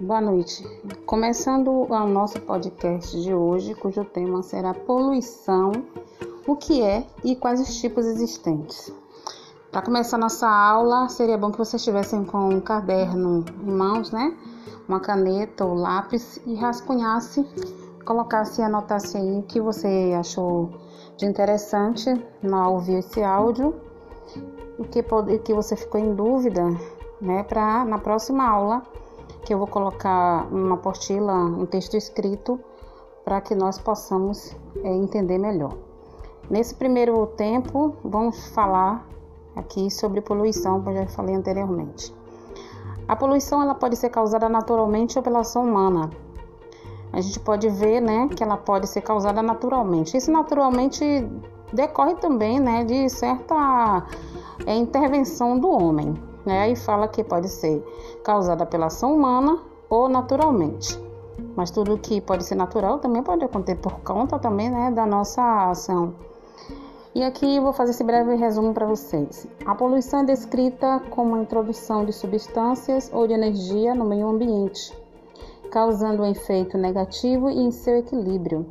Boa noite. Começando o nosso podcast de hoje, cujo tema será poluição, o que é e quais os tipos existentes. Para começar nossa aula, seria bom que vocês estivessem com um caderno em mãos, né? Uma caneta ou lápis e rascunhasse, colocasse e anotasse aí o que você achou de interessante ao ouvir esse áudio, o que, pode, o que você ficou em dúvida, né? Para na próxima aula que eu vou colocar uma apostila, um texto escrito, para que nós possamos é, entender melhor. Nesse primeiro tempo, vamos falar aqui sobre poluição, como eu já falei anteriormente. A poluição ela pode ser causada naturalmente ou pela ação humana. A gente pode ver, né, que ela pode ser causada naturalmente. Isso naturalmente decorre também, né, de certa é, intervenção do homem. Né? Aí fala que pode ser causada pela ação humana ou naturalmente. Mas tudo que pode ser natural também pode acontecer por conta também né, da nossa ação. E aqui eu vou fazer esse breve resumo para vocês. A poluição é descrita como a introdução de substâncias ou de energia no meio ambiente, causando um efeito negativo e em seu equilíbrio.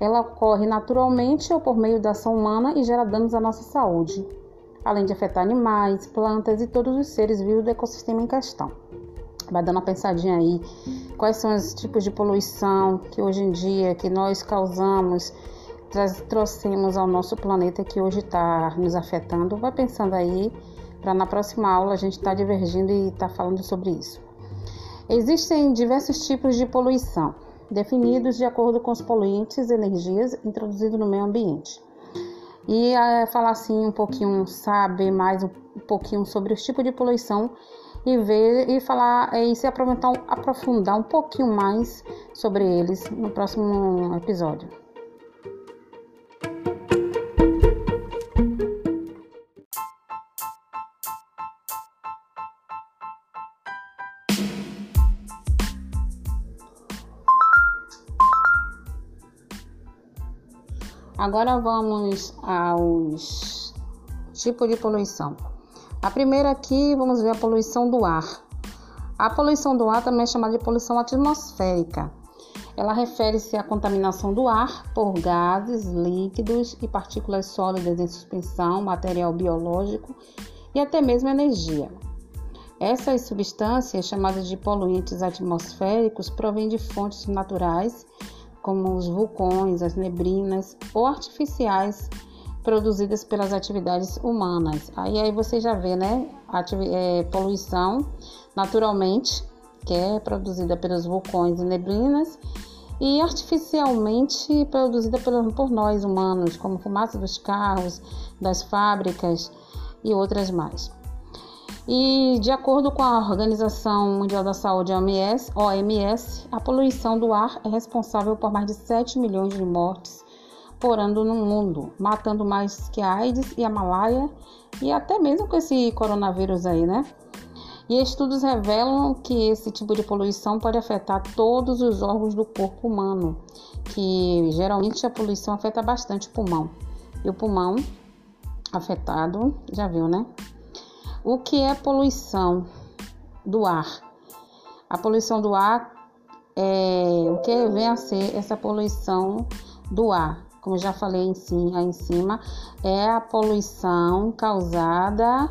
Ela ocorre naturalmente ou por meio da ação humana e gera danos à nossa saúde além de afetar animais, plantas e todos os seres vivos do ecossistema em questão. Vai dando uma pensadinha aí, quais são os tipos de poluição que hoje em dia que nós causamos, trouxemos ao nosso planeta que hoje está nos afetando. Vai pensando aí, para na próxima aula a gente estar tá divergindo e estar tá falando sobre isso. Existem diversos tipos de poluição, definidos de acordo com os poluentes e energias introduzidos no meio ambiente e é, falar assim um pouquinho, saber mais um pouquinho sobre os tipos de poluição e ver e falar é, e se aprofundar, aprofundar um pouquinho mais sobre eles no próximo episódio. Agora vamos aos tipos de poluição. A primeira aqui, vamos ver a poluição do ar. A poluição do ar também é chamada de poluição atmosférica. Ela refere-se à contaminação do ar por gases, líquidos e partículas sólidas em suspensão, material biológico e até mesmo energia. Essas substâncias, chamadas de poluentes atmosféricos, provêm de fontes naturais como os vulcões, as neblinas ou artificiais produzidas pelas atividades humanas. Aí, aí você já vê, né? É, poluição naturalmente, que é produzida pelos vulcões e neblinas, e artificialmente produzida por, por nós humanos, como fumaça dos carros, das fábricas e outras mais. E de acordo com a Organização Mundial da Saúde, OMS, OMS, a poluição do ar é responsável por mais de 7 milhões de mortes por ano no mundo, matando mais que a AIDS e a malária e até mesmo com esse coronavírus aí, né? E estudos revelam que esse tipo de poluição pode afetar todos os órgãos do corpo humano, que geralmente a poluição afeta bastante o pulmão. E o pulmão afetado, já viu, né? O que é poluição do ar? A poluição do ar é o que vem a ser essa poluição do ar. Como já falei em cima, em cima é a poluição causada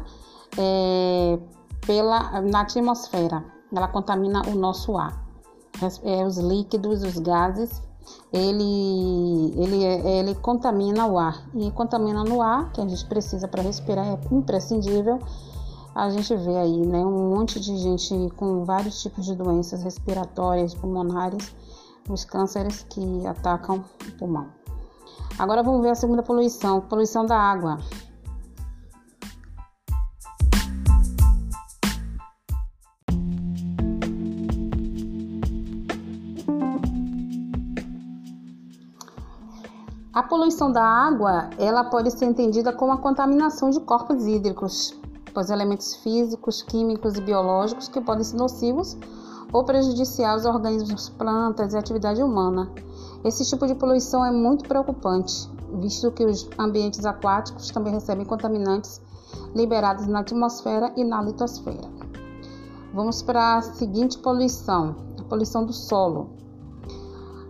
é, pela, na atmosfera. Ela contamina o nosso ar. É, os líquidos, os gases, ele, ele, ele contamina o ar. E contamina no ar, que a gente precisa para respirar, é imprescindível a gente vê aí, né, um monte de gente com vários tipos de doenças respiratórias, pulmonares, os cânceres que atacam o pulmão. Agora vamos ver a segunda poluição, poluição da água. A poluição da água, ela pode ser entendida como a contaminação de corpos hídricos pois elementos físicos, químicos e biológicos que podem ser nocivos ou prejudiciar os organismos, plantas e atividade humana. Esse tipo de poluição é muito preocupante, visto que os ambientes aquáticos também recebem contaminantes liberados na atmosfera e na litosfera. Vamos para a seguinte poluição, poluição do solo.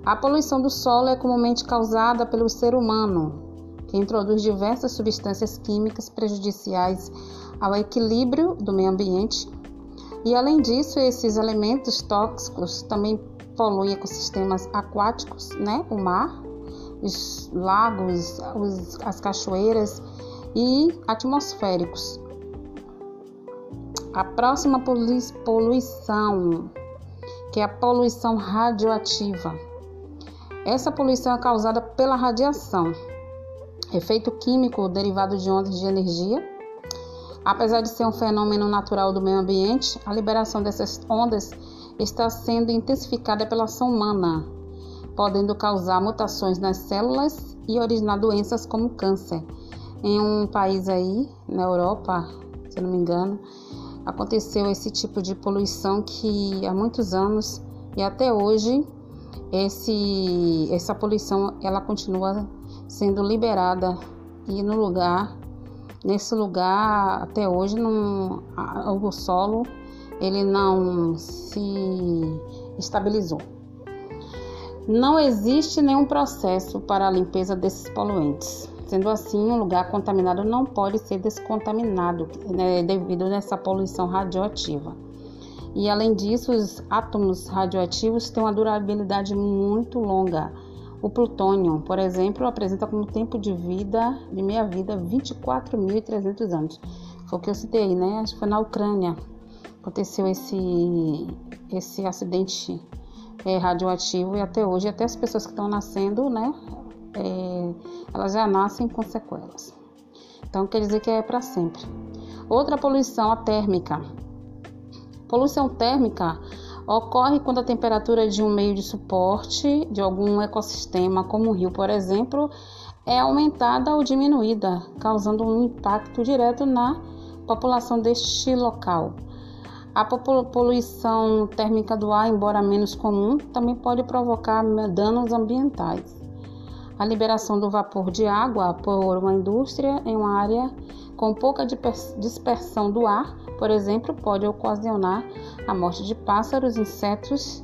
A poluição do solo é comumente causada pelo ser humano, que introduz diversas substâncias químicas prejudiciais ao equilíbrio do meio ambiente. E além disso, esses elementos tóxicos também poluem ecossistemas aquáticos, né? O mar, os lagos, os, as cachoeiras e atmosféricos. A próxima poluição, que é a poluição radioativa. Essa poluição é causada pela radiação, efeito químico derivado de ondas de energia. Apesar de ser um fenômeno natural do meio ambiente, a liberação dessas ondas está sendo intensificada pela ação humana, podendo causar mutações nas células e originar doenças como câncer. Em um país aí, na Europa, se não me engano, aconteceu esse tipo de poluição que há muitos anos e até hoje esse, essa poluição ela continua sendo liberada e no lugar nesse lugar até hoje não, o solo ele não se estabilizou. Não existe nenhum processo para a limpeza desses poluentes. Sendo assim, um lugar contaminado não pode ser descontaminado né, devido nessa poluição radioativa. E além disso, os átomos radioativos têm uma durabilidade muito longa o plutônio, por exemplo, apresenta como tempo de vida, de meia-vida, 24.300 anos. Foi o que eu citei, né? Acho que foi na Ucrânia. Aconteceu esse, esse acidente é, radioativo e até hoje, até as pessoas que estão nascendo, né? É, elas já nascem com sequelas. Então, quer dizer que é para sempre. Outra poluição, a térmica. Poluição térmica ocorre quando a temperatura de um meio de suporte de algum ecossistema, como o rio, por exemplo, é aumentada ou diminuída, causando um impacto direto na população deste local. A poluição térmica do ar, embora menos comum, também pode provocar danos ambientais. A liberação do vapor de água por uma indústria em uma área com pouca dispersão do ar, por exemplo, pode ocasionar a morte de pássaros, insetos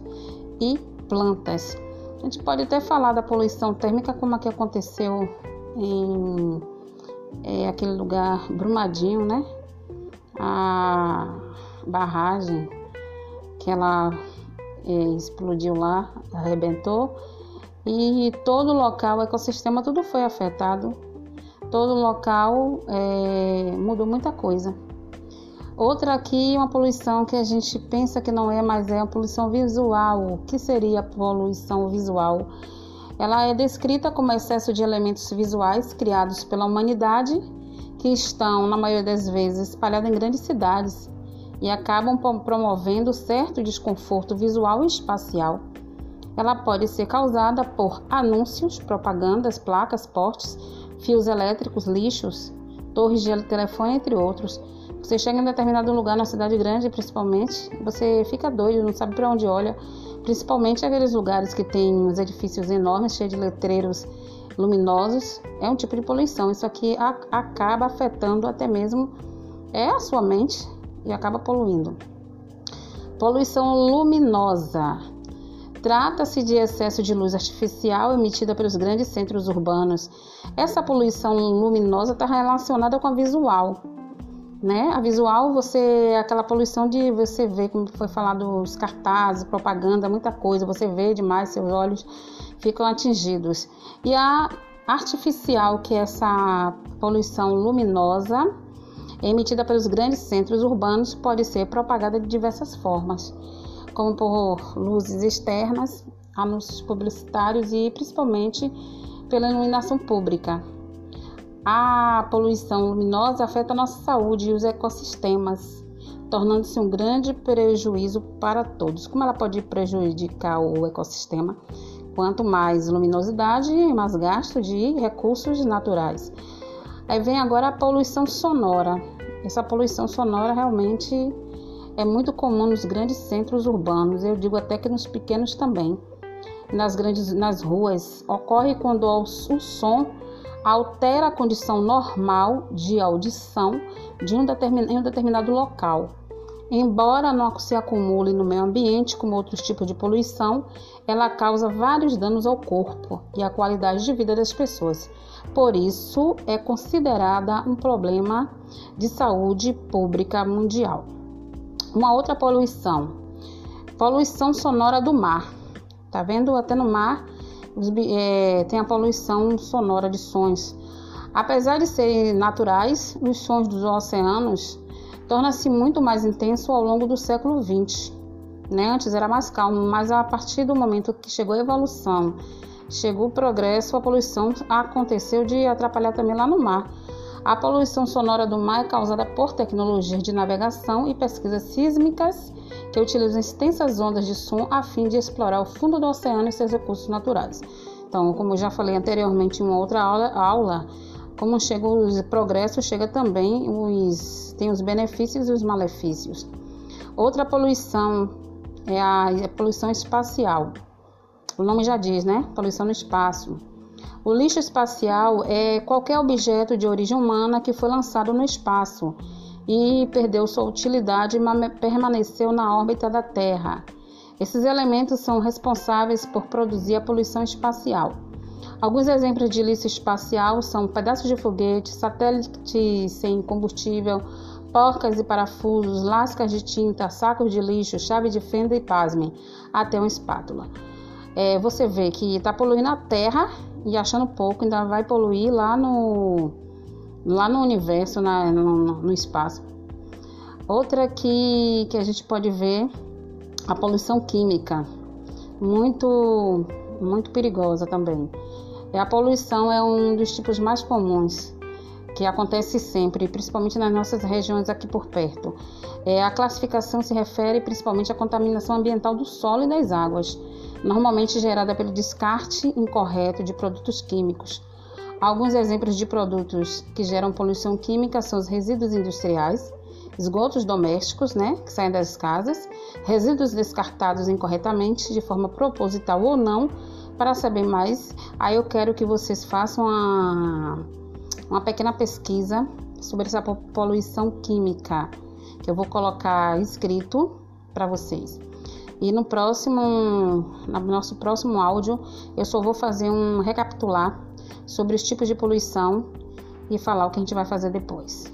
e plantas. A gente pode até falar da poluição térmica, como a que aconteceu em é, aquele lugar Brumadinho, né? A barragem que ela é, explodiu lá, arrebentou e todo o local, o ecossistema, tudo foi afetado. Todo local é, mudou muita coisa. Outra aqui, uma poluição que a gente pensa que não é, mas é a poluição visual. O que seria a poluição visual? Ela é descrita como excesso de elementos visuais criados pela humanidade que estão, na maioria das vezes, espalhados em grandes cidades e acabam promovendo certo desconforto visual e espacial. Ela pode ser causada por anúncios, propagandas, placas, postes, fios elétricos, lixos, torres de telefone, entre outros. Você chega em determinado lugar na cidade grande, principalmente, você fica doido, não sabe para onde olha. Principalmente aqueles lugares que tem os edifícios enormes, cheios de letreiros luminosos. É um tipo de poluição. Isso aqui acaba afetando até mesmo é a sua mente e acaba poluindo. Poluição luminosa. Trata-se de excesso de luz artificial emitida pelos grandes centros urbanos. Essa poluição luminosa está relacionada com a visual. Né? A visual, você aquela poluição de você ver, como foi falado, os cartazes, propaganda, muita coisa, você vê demais, seus olhos ficam atingidos. E a artificial, que é essa poluição luminosa, emitida pelos grandes centros urbanos, pode ser propagada de diversas formas como por luzes externas, anúncios publicitários e principalmente pela iluminação pública. A poluição luminosa afeta a nossa saúde e os ecossistemas, tornando-se um grande prejuízo para todos. Como ela pode prejudicar o ecossistema? Quanto mais luminosidade, mais gasto de recursos naturais. Aí vem agora a poluição sonora. Essa poluição sonora realmente é muito comum nos grandes centros urbanos, eu digo até que nos pequenos também. Nas grandes nas ruas ocorre quando o som altera a condição normal de audição de um, em um determinado local. Embora não se acumule no meio ambiente como outros tipos de poluição, ela causa vários danos ao corpo e à qualidade de vida das pessoas. Por isso, é considerada um problema de saúde pública mundial. Uma outra poluição, poluição sonora do mar. Tá vendo? Até no mar é, tem a poluição sonora de sons. Apesar de serem naturais, os sons dos oceanos torna-se muito mais intenso ao longo do século XX. Né? Antes era mais calmo, mas a partir do momento que chegou a evolução, chegou o progresso, a poluição aconteceu de atrapalhar também lá no mar. A poluição sonora do mar é causada por tecnologias de navegação e pesquisas sísmicas que utilizam extensas ondas de som a fim de explorar o fundo do oceano e seus recursos naturais. Então, como já falei anteriormente em uma outra aula, aula como chega o progresso, chega também os tem os benefícios e os malefícios. Outra poluição é a, a poluição espacial. O nome já diz, né? Poluição no espaço. O lixo espacial é qualquer objeto de origem humana que foi lançado no espaço e perdeu sua utilidade e permaneceu na órbita da Terra. Esses elementos são responsáveis por produzir a poluição espacial. Alguns exemplos de lixo espacial são pedaços de foguete, satélites sem combustível, porcas e parafusos, lascas de tinta, sacos de lixo, chave de fenda e pasmem, até uma espátula. É, você vê que está poluindo a Terra e achando pouco, ainda vai poluir lá no, lá no universo, na, no, no espaço. Outra que, que a gente pode ver, a poluição química, muito, muito perigosa também. E a poluição é um dos tipos mais comuns que acontece sempre, principalmente nas nossas regiões aqui por perto. É, a classificação se refere principalmente à contaminação ambiental do solo e das águas, normalmente gerada pelo descarte incorreto de produtos químicos. Alguns exemplos de produtos que geram poluição química são os resíduos industriais, esgotos domésticos, né, que saem das casas, resíduos descartados incorretamente, de forma proposital ou não, para saber mais, aí eu quero que vocês façam uma, uma pequena pesquisa sobre essa poluição química, que eu vou colocar escrito para vocês. E no próximo, no nosso próximo áudio, eu só vou fazer um recapitular sobre os tipos de poluição e falar o que a gente vai fazer depois.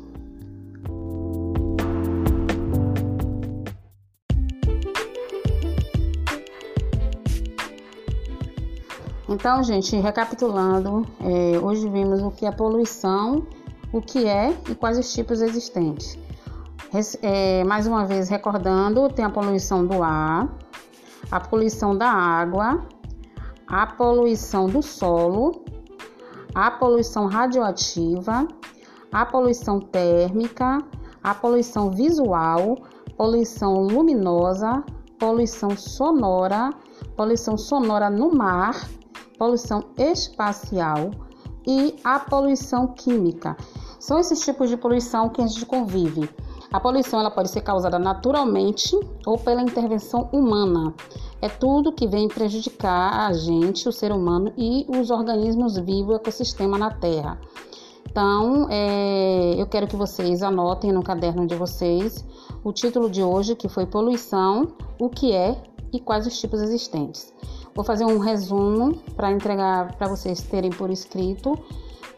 Então, gente, recapitulando, é, hoje vimos o que é poluição, o que é e quais os tipos existentes. É, mais uma vez, recordando, tem a poluição do ar, a poluição da água, a poluição do solo, a poluição radioativa, a poluição térmica, a poluição visual, poluição luminosa, poluição sonora, poluição sonora no mar poluição espacial e a poluição química. São esses tipos de poluição que a gente convive. A poluição ela pode ser causada naturalmente ou pela intervenção humana. É tudo que vem prejudicar a gente, o ser humano e os organismos vivos, o ecossistema na Terra. Então, é, eu quero que vocês anotem no caderno de vocês o título de hoje, que foi Poluição, o que é e quais os tipos existentes. Vou fazer um resumo para entregar para vocês terem por escrito,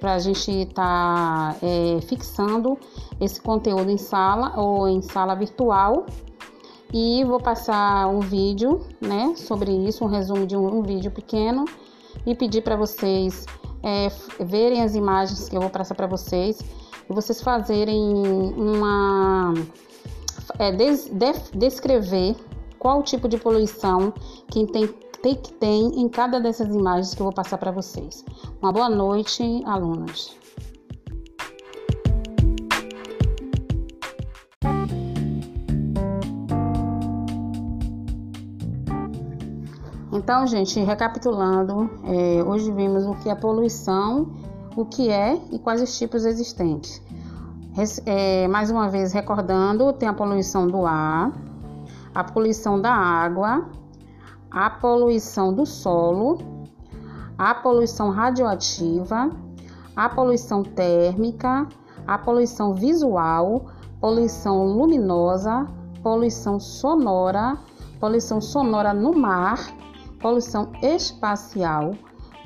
para a gente estar tá, é, fixando esse conteúdo em sala ou em sala virtual. E vou passar um vídeo, né, sobre isso, um resumo de um, um vídeo pequeno e pedir para vocês é, verem as imagens que eu vou passar para vocês e vocês fazerem uma é, des, de, descrever qual tipo de poluição que tem que tem em cada dessas imagens que eu vou passar para vocês. Uma boa noite, alunos. Então, gente, recapitulando, é, hoje vimos o que é poluição, o que é e quais os tipos existentes. É, mais uma vez, recordando, tem a poluição do ar, a poluição da água, a poluição do solo, a poluição radioativa, a poluição térmica, a poluição visual, poluição luminosa, poluição sonora, poluição sonora no mar, poluição espacial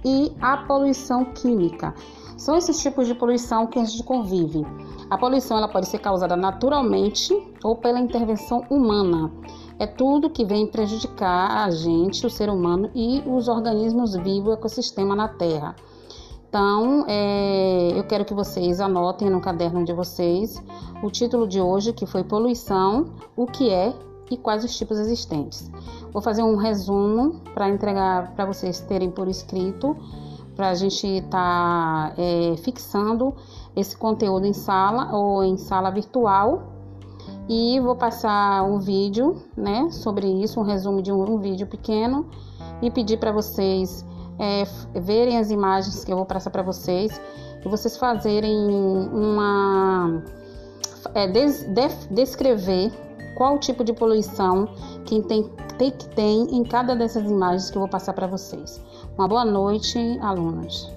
e a poluição química. São esses tipos de poluição que a gente convive. A poluição ela pode ser causada naturalmente ou pela intervenção humana. É tudo que vem prejudicar a gente, o ser humano e os organismos vivos, o ecossistema na Terra. Então, é, eu quero que vocês anotem no caderno de vocês o título de hoje, que foi Poluição, o que é e quais os tipos existentes. Vou fazer um resumo para entregar para vocês terem por escrito, para a gente estar tá, é, fixando esse conteúdo em sala ou em sala virtual. E vou passar um vídeo, né, sobre isso, um resumo de um, um vídeo pequeno e pedir para vocês é, verem as imagens que eu vou passar para vocês e vocês fazerem uma é, des, de, descrever qual tipo de poluição que tem, tem, que tem em cada dessas imagens que eu vou passar para vocês. Uma boa noite, alunos.